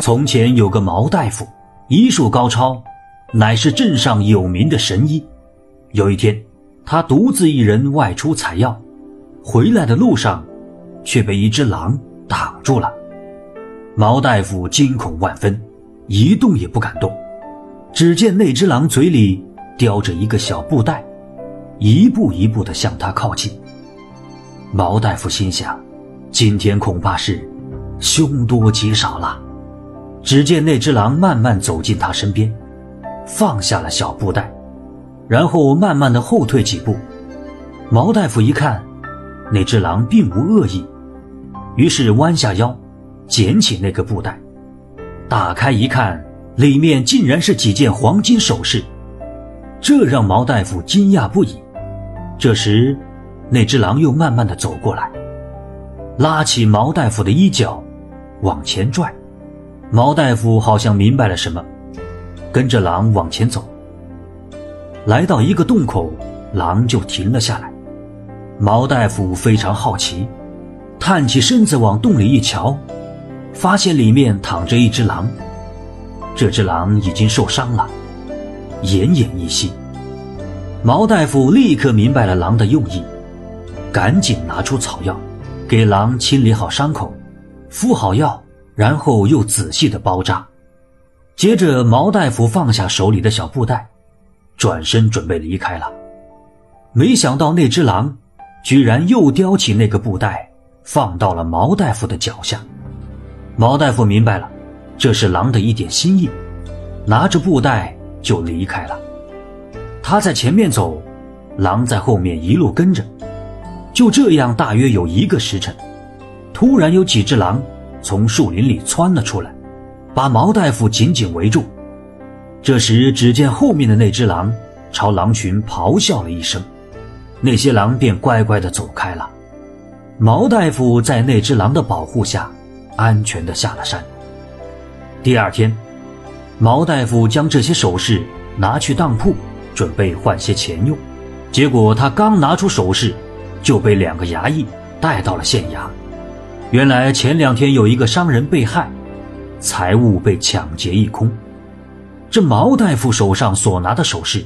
从前有个毛大夫，医术高超，乃是镇上有名的神医。有一天，他独自一人外出采药，回来的路上，却被一只狼挡住了。毛大夫惊恐万分，一动也不敢动。只见那只狼嘴里叼着一个小布袋，一步一步地向他靠近。毛大夫心想，今天恐怕是凶多吉少了。只见那只狼慢慢走进他身边，放下了小布袋，然后慢慢的后退几步。毛大夫一看，那只狼并无恶意，于是弯下腰，捡起那个布袋，打开一看，里面竟然是几件黄金首饰，这让毛大夫惊讶不已。这时，那只狼又慢慢的走过来，拉起毛大夫的衣角，往前拽。毛大夫好像明白了什么，跟着狼往前走。来到一个洞口，狼就停了下来。毛大夫非常好奇，探起身子往洞里一瞧，发现里面躺着一只狼。这只狼已经受伤了，奄奄一息。毛大夫立刻明白了狼的用意，赶紧拿出草药，给狼清理好伤口，敷好药。然后又仔细的包扎，接着毛大夫放下手里的小布袋，转身准备离开了。没想到那只狼居然又叼起那个布袋，放到了毛大夫的脚下。毛大夫明白了，这是狼的一点心意，拿着布袋就离开了。他在前面走，狼在后面一路跟着。就这样，大约有一个时辰，突然有几只狼。从树林里窜了出来，把毛大夫紧紧围住。这时，只见后面的那只狼朝狼群咆哮了一声，那些狼便乖乖地走开了。毛大夫在那只狼的保护下，安全地下了山。第二天，毛大夫将这些首饰拿去当铺，准备换些钱用。结果他刚拿出首饰，就被两个衙役带到了县衙。原来前两天有一个商人被害，财物被抢劫一空。这毛大夫手上所拿的首饰，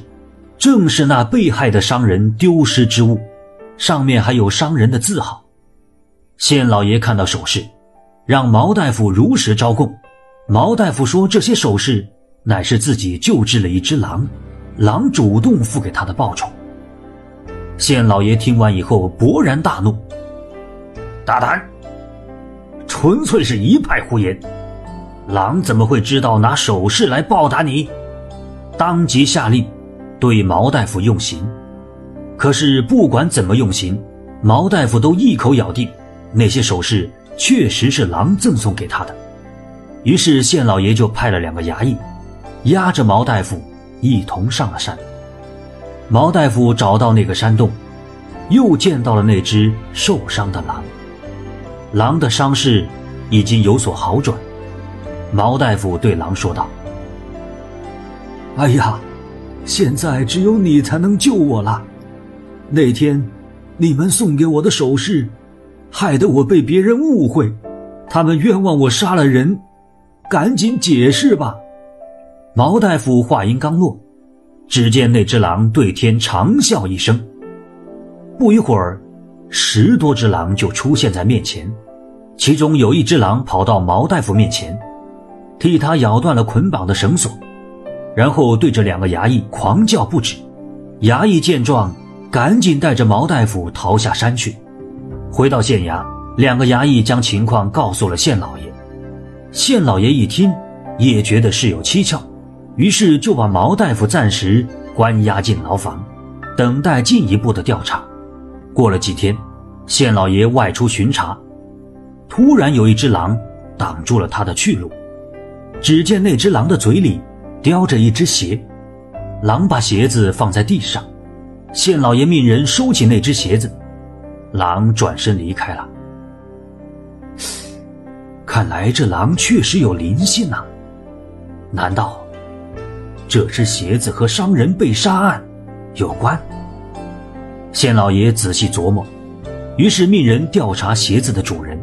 正是那被害的商人丢失之物，上面还有商人的字号。县老爷看到首饰，让毛大夫如实招供。毛大夫说这些首饰乃是自己救治了一只狼，狼主动付给他的报酬。县老爷听完以后勃然大怒，大胆！纯粹是一派胡言，狼怎么会知道拿首饰来报答你？当即下令对毛大夫用刑。可是不管怎么用刑，毛大夫都一口咬定那些首饰确实是狼赠送给他的。于是县老爷就派了两个衙役，押着毛大夫一同上了山。毛大夫找到那个山洞，又见到了那只受伤的狼。狼的伤势已经有所好转，毛大夫对狼说道：“哎呀，现在只有你才能救我了。那天你们送给我的首饰，害得我被别人误会，他们冤枉我杀了人，赶紧解释吧。”毛大夫话音刚落，只见那只狼对天长啸一声，不一会儿，十多只狼就出现在面前。其中有一只狼跑到毛大夫面前，替他咬断了捆绑的绳索，然后对着两个衙役狂叫不止。衙役见状，赶紧带着毛大夫逃下山去。回到县衙，两个衙役将情况告诉了县老爷。县老爷一听，也觉得事有蹊跷，于是就把毛大夫暂时关押进牢房，等待进一步的调查。过了几天，县老爷外出巡查。突然有一只狼挡住了他的去路，只见那只狼的嘴里叼着一只鞋，狼把鞋子放在地上，县老爷命人收起那只鞋子，狼转身离开了。看来这狼确实有灵性啊，难道这只鞋子和商人被杀案有关？县老爷仔细琢磨，于是命人调查鞋子的主人。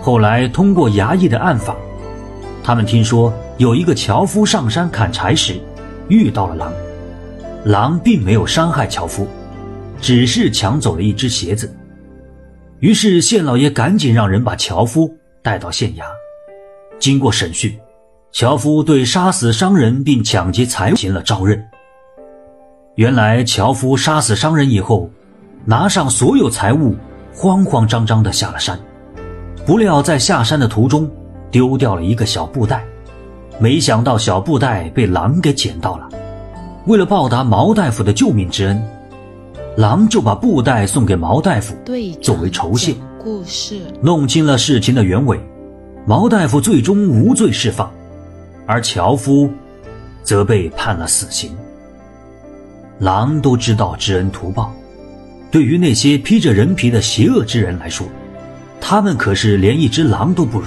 后来通过衙役的暗访，他们听说有一个樵夫上山砍柴时，遇到了狼。狼并没有伤害樵夫，只是抢走了一只鞋子。于是县老爷赶紧让人把樵夫带到县衙。经过审讯，樵夫对杀死商人并抢劫财物行了招认。原来樵夫杀死商人以后，拿上所有财物，慌慌张张地下了山。不料在下山的途中，丢掉了一个小布袋，没想到小布袋被狼给捡到了。为了报答毛大夫的救命之恩，狼就把布袋送给毛大夫作为酬谢。故事弄清了事情的原委，毛大夫最终无罪释放，而樵夫则被判了死刑。狼都知道知恩图报，对于那些披着人皮的邪恶之人来说，他们可是连一只狼都不如。